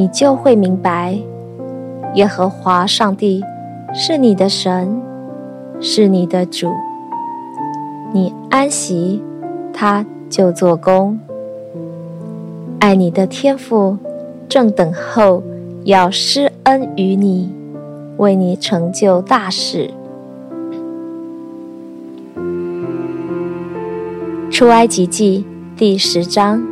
你就会明白，耶和华上帝是你的神，是你的主。你安息，他就做工。爱你的天父正等候要施恩于你，为你成就大事。出埃及记第十章。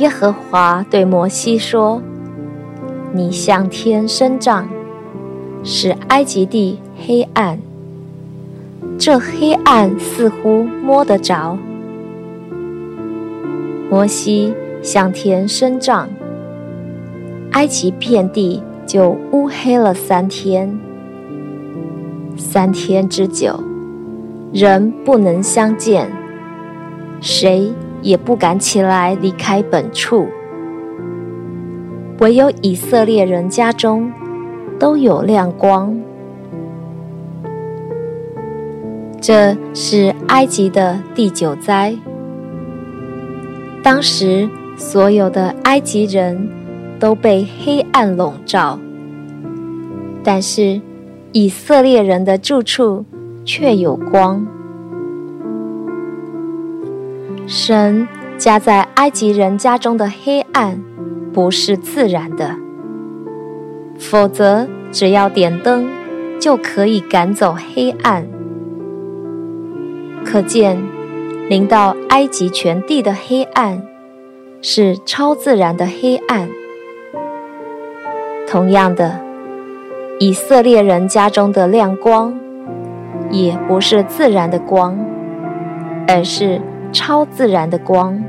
耶和华对摩西说：“你向天伸杖，使埃及地黑暗。这黑暗似乎摸得着。”摩西向天伸杖，埃及遍地就乌黑了三天。三天之久，人不能相见，谁也不敢起来离开本处，唯有以色列人家中都有亮光。这是埃及的第九灾。当时所有的埃及人都被黑暗笼罩，但是以色列人的住处却有光。神加在埃及人家中的黑暗，不是自然的，否则只要点灯就可以赶走黑暗。可见，临到埃及全地的黑暗是超自然的黑暗。同样的，以色列人家中的亮光，也不是自然的光，而是。超自然的光，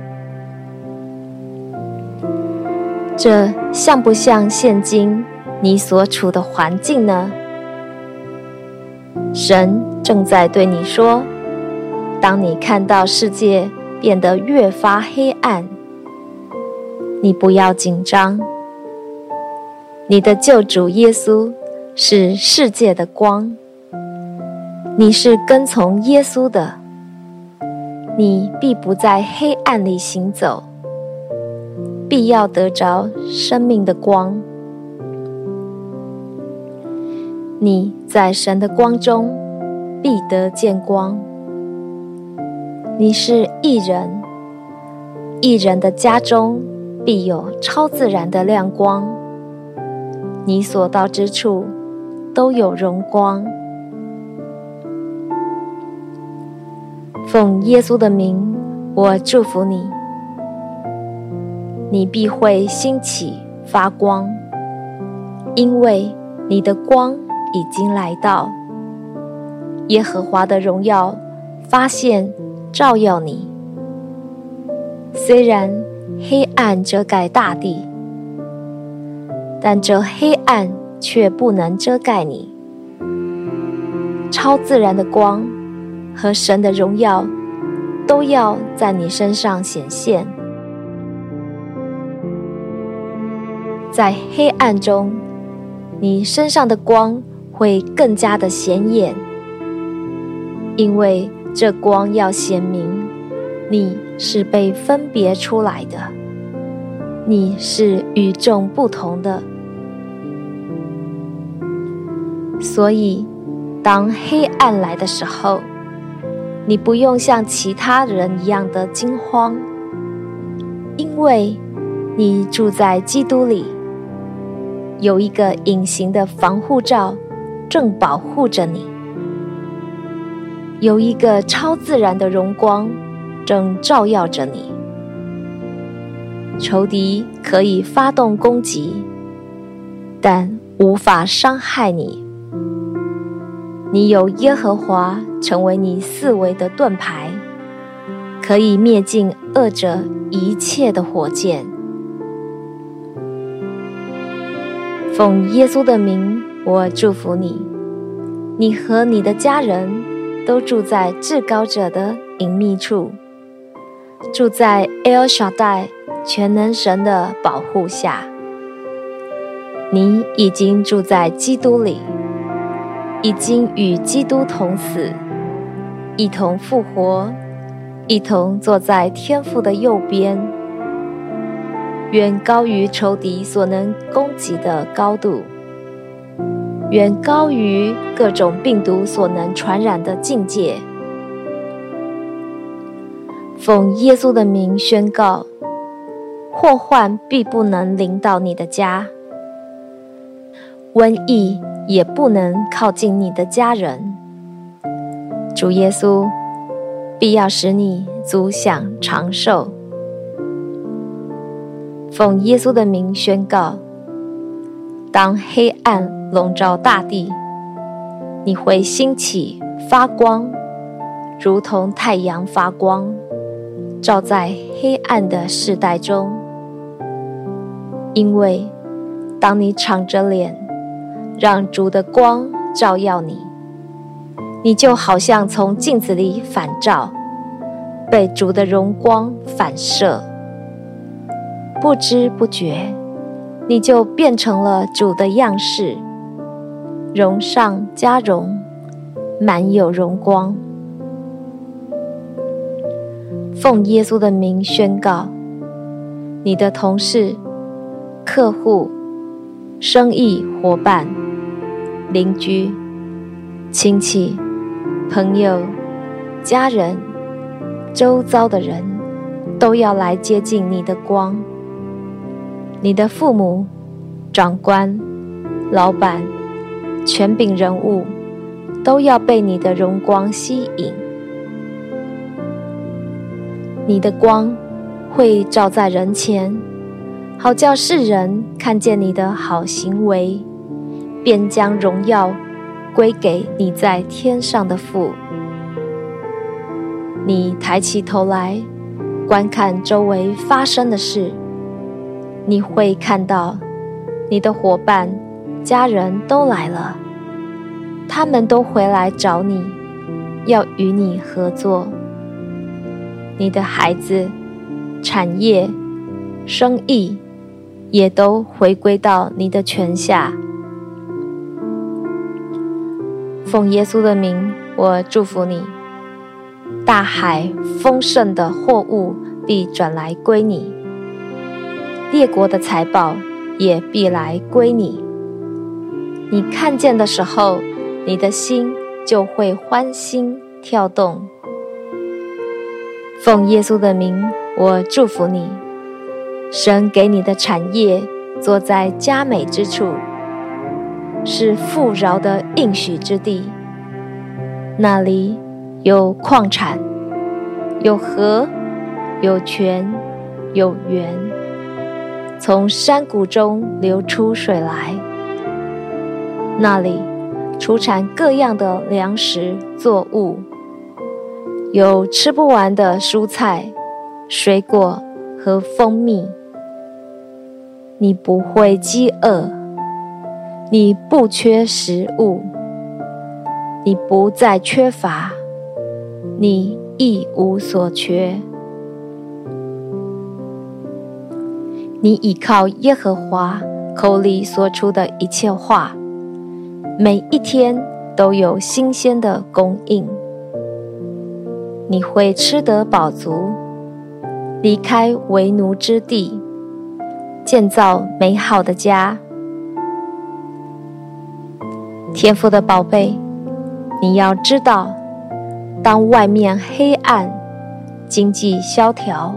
这像不像现今你所处的环境呢？神正在对你说：当你看到世界变得越发黑暗，你不要紧张。你的救主耶稣是世界的光，你是跟从耶稣的。你必不在黑暗里行走，必要得着生命的光。你在神的光中必得见光。你是一人，一人的家中必有超自然的亮光。你所到之处都有荣光。奉耶稣的名，我祝福你。你必会兴起发光，因为你的光已经来到。耶和华的荣耀发现照耀你。虽然黑暗遮盖大地，但这黑暗却不能遮盖你。超自然的光。和神的荣耀都要在你身上显现，在黑暗中，你身上的光会更加的显眼，因为这光要显明你是被分别出来的，你是与众不同的，所以当黑暗来的时候，你不用像其他人一样的惊慌，因为你住在基督里，有一个隐形的防护罩正保护着你，有一个超自然的荣光正照耀着你。仇敌可以发动攻击，但无法伤害你。你有耶和华成为你四围的盾牌，可以灭尽恶者一切的火箭。奉耶稣的名，我祝福你。你和你的家人都住在至高者的隐秘处，住在 El Shaddai 全能神的保护下。你已经住在基督里，已经与基督同死，一同复活，一同坐在天父的右边，远高于仇敌所能攻击的高度，远高于各种病毒所能传染的境界。奉耶稣的名宣告，祸患必不能临到你的家。瘟疫也不能靠近你的家人。主耶稣必要使你足享长寿。奉耶稣的名宣告：当黑暗笼罩大地，你会兴起发光，如同太阳发光，照在黑暗的世代中。因为当你敞着脸，让主的光照耀你，你就好像从镜子里反照，被主的荣光反射，不知不觉，你就变成了主的样式，荣上加荣，满有荣光。奉耶稣的名宣告，你的同事、客户、生意伙伴。邻居、亲戚、朋友、家人、周遭的人，都要来接近你的光。你的父母、长官、老板、权柄人物，都要被你的荣光吸引。你的光会照在人前，好叫世人看见你的好行为。便将荣耀归给你在天上的父。你抬起头来观看周围发生的事，你会看到你的伙伴、家人都来了，他们都回来找你，要与你合作。你的孩子、产业、生意也都回归到你的权下。奉耶稣的名，我祝福你。大海丰盛的货物必转来归你，列国的财宝也必来归你。你看见的时候，你的心就会欢欣跳动。奉耶稣的名，我祝福你。神给你的产业，坐在佳美之处。是富饶的应许之地，那里有矿产，有河，有泉，有源，从山谷中流出水来。那里出产各样的粮食作物，有吃不完的蔬菜、水果和蜂蜜。你不会饥饿。你不缺食物，你不再缺乏，你一无所缺。你倚靠耶和华口里所出的一切话，每一天都有新鲜的供应。你会吃得饱足，离开为奴之地，建造美好的家。天父的宝贝，你要知道，当外面黑暗、经济萧条，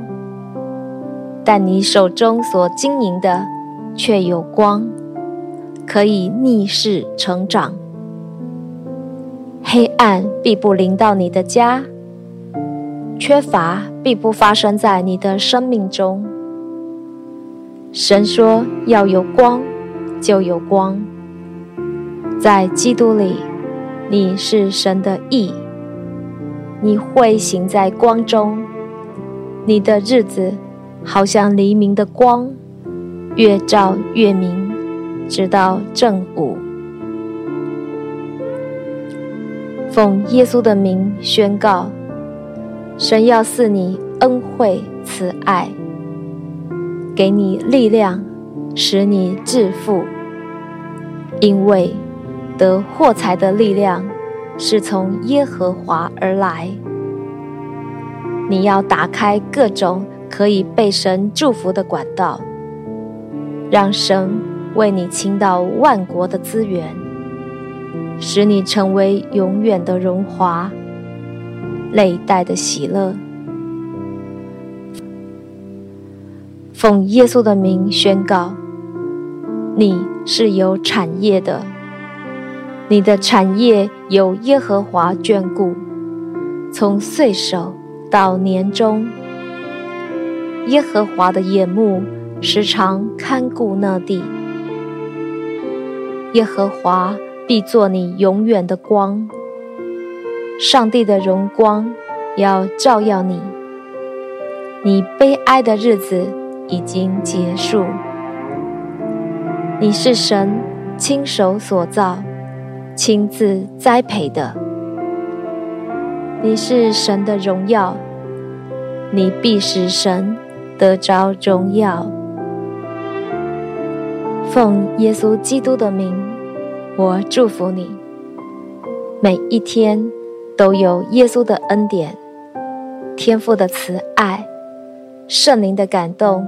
但你手中所经营的却有光，可以逆势成长。黑暗必不临到你的家，缺乏必不发生在你的生命中。神说要有光，就有光。在基督里，你是神的义，你会行在光中，你的日子好像黎明的光，越照越明，直到正午。奉耶稣的名宣告：神要赐你恩惠慈爱，给你力量，使你致富。因为得获财的力量是从耶和华而来。你要打开各种可以被神祝福的管道，让神为你倾倒万国的资源。使你成为永远的荣华，历代的喜乐。奉耶稣的名宣告：你是有产业的，你的产业由耶和华眷顾，从岁首到年终，耶和华的眼目时常看顾那地，耶和华。必做你永远的光，上帝的荣光要照耀你。你悲哀的日子已经结束。你是神亲手所造、亲自栽培的。你是神的荣耀，你必使神得着荣耀。奉耶稣基督的名。我祝福你，每一天都有耶稣的恩典、天父的慈爱、圣灵的感动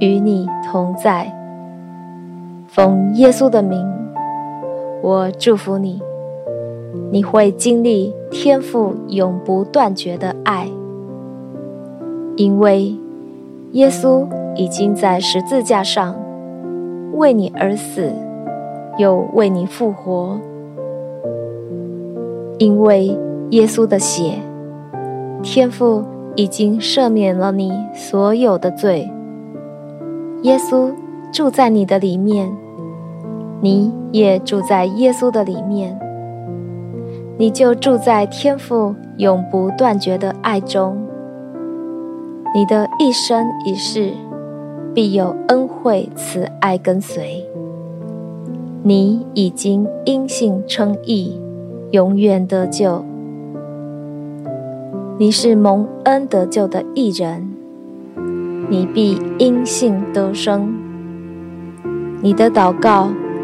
与你同在。奉耶稣的名，我祝福你，你会经历天父永不断绝的爱，因为耶稣已经在十字架上为你而死。又为你复活，因为耶稣的血，天父已经赦免了你所有的罪。耶稣住在你的里面，你也住在耶稣的里面，你就住在天父永不断绝的爱中。你的一生一世，必有恩惠慈爱跟随。你已经因信称义，永远得救。你是蒙恩得救的义人，你必因信得生。你的祷告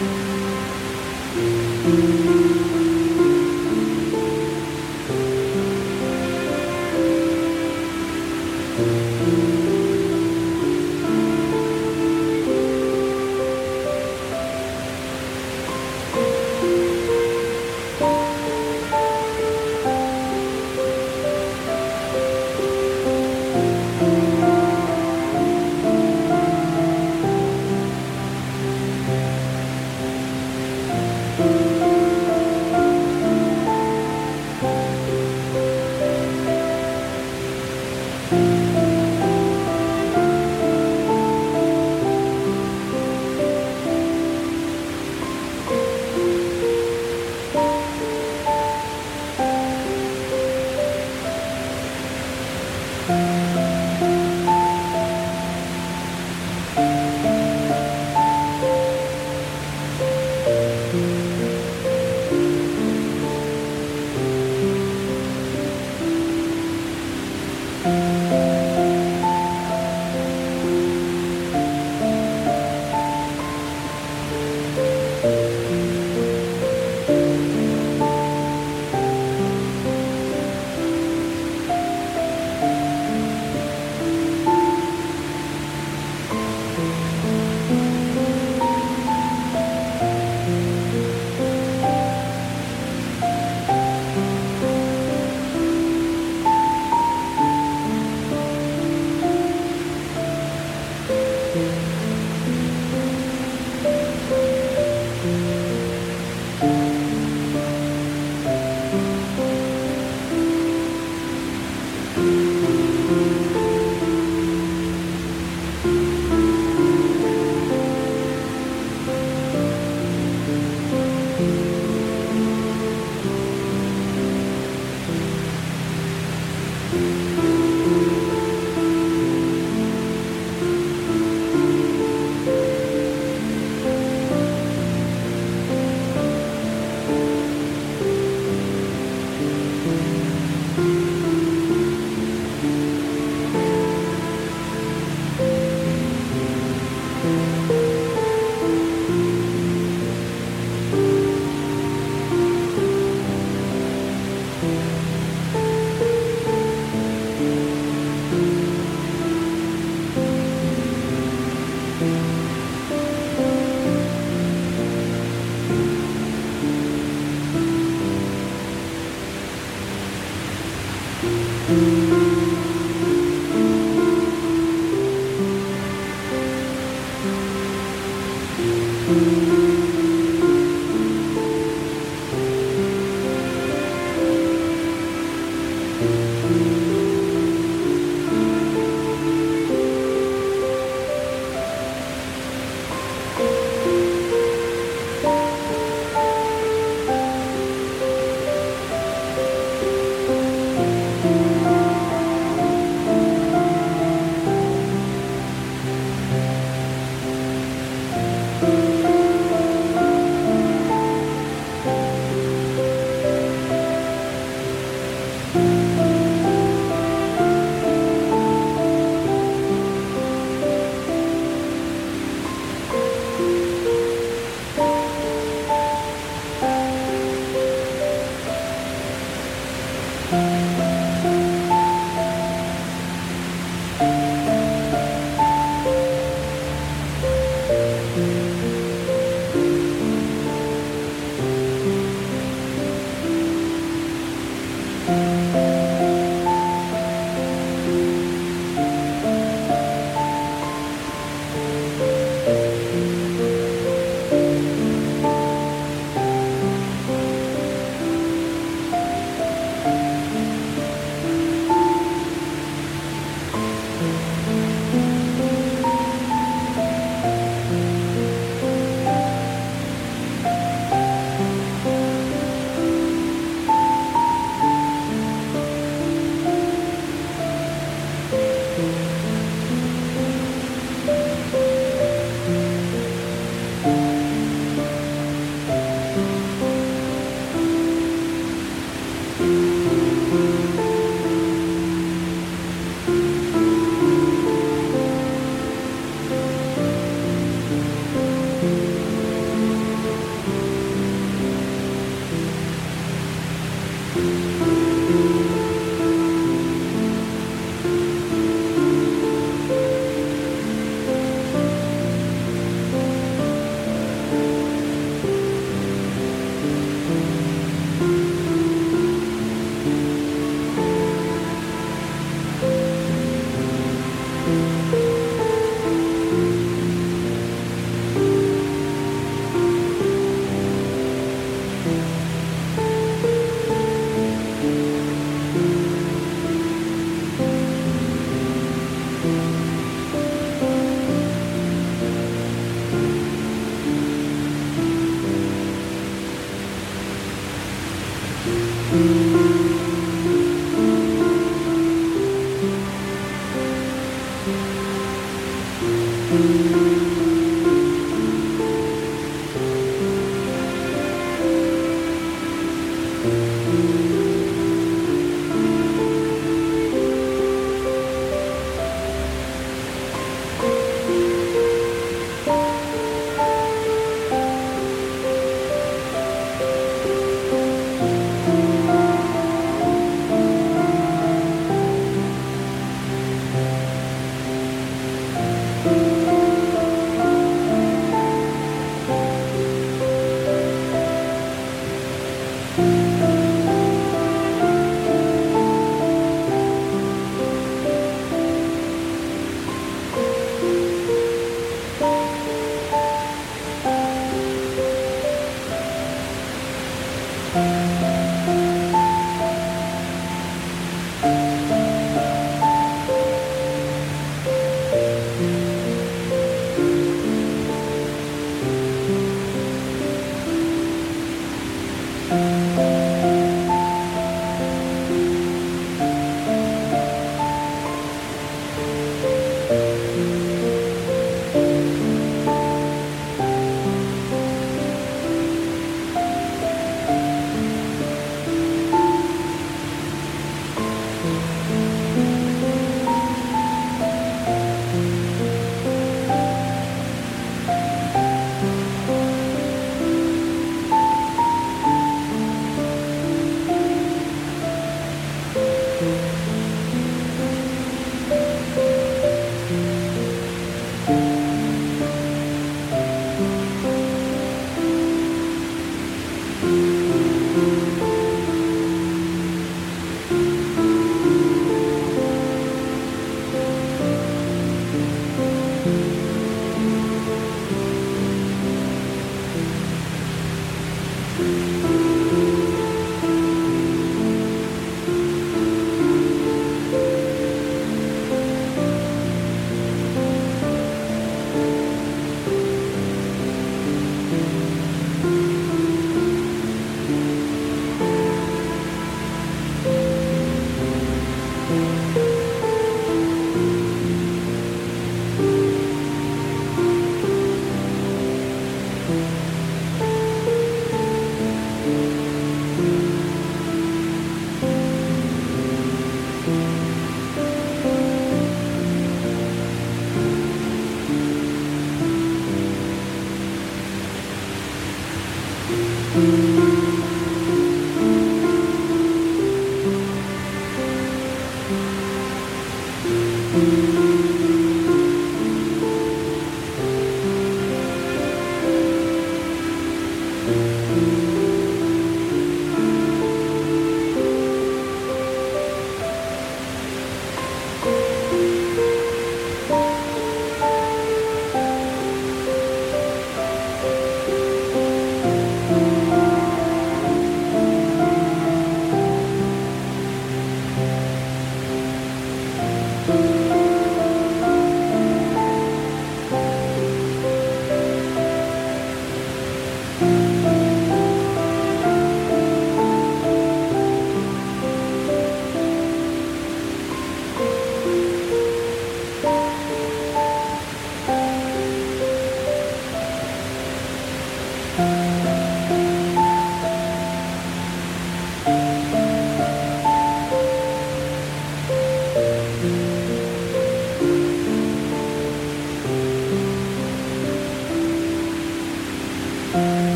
Thank you.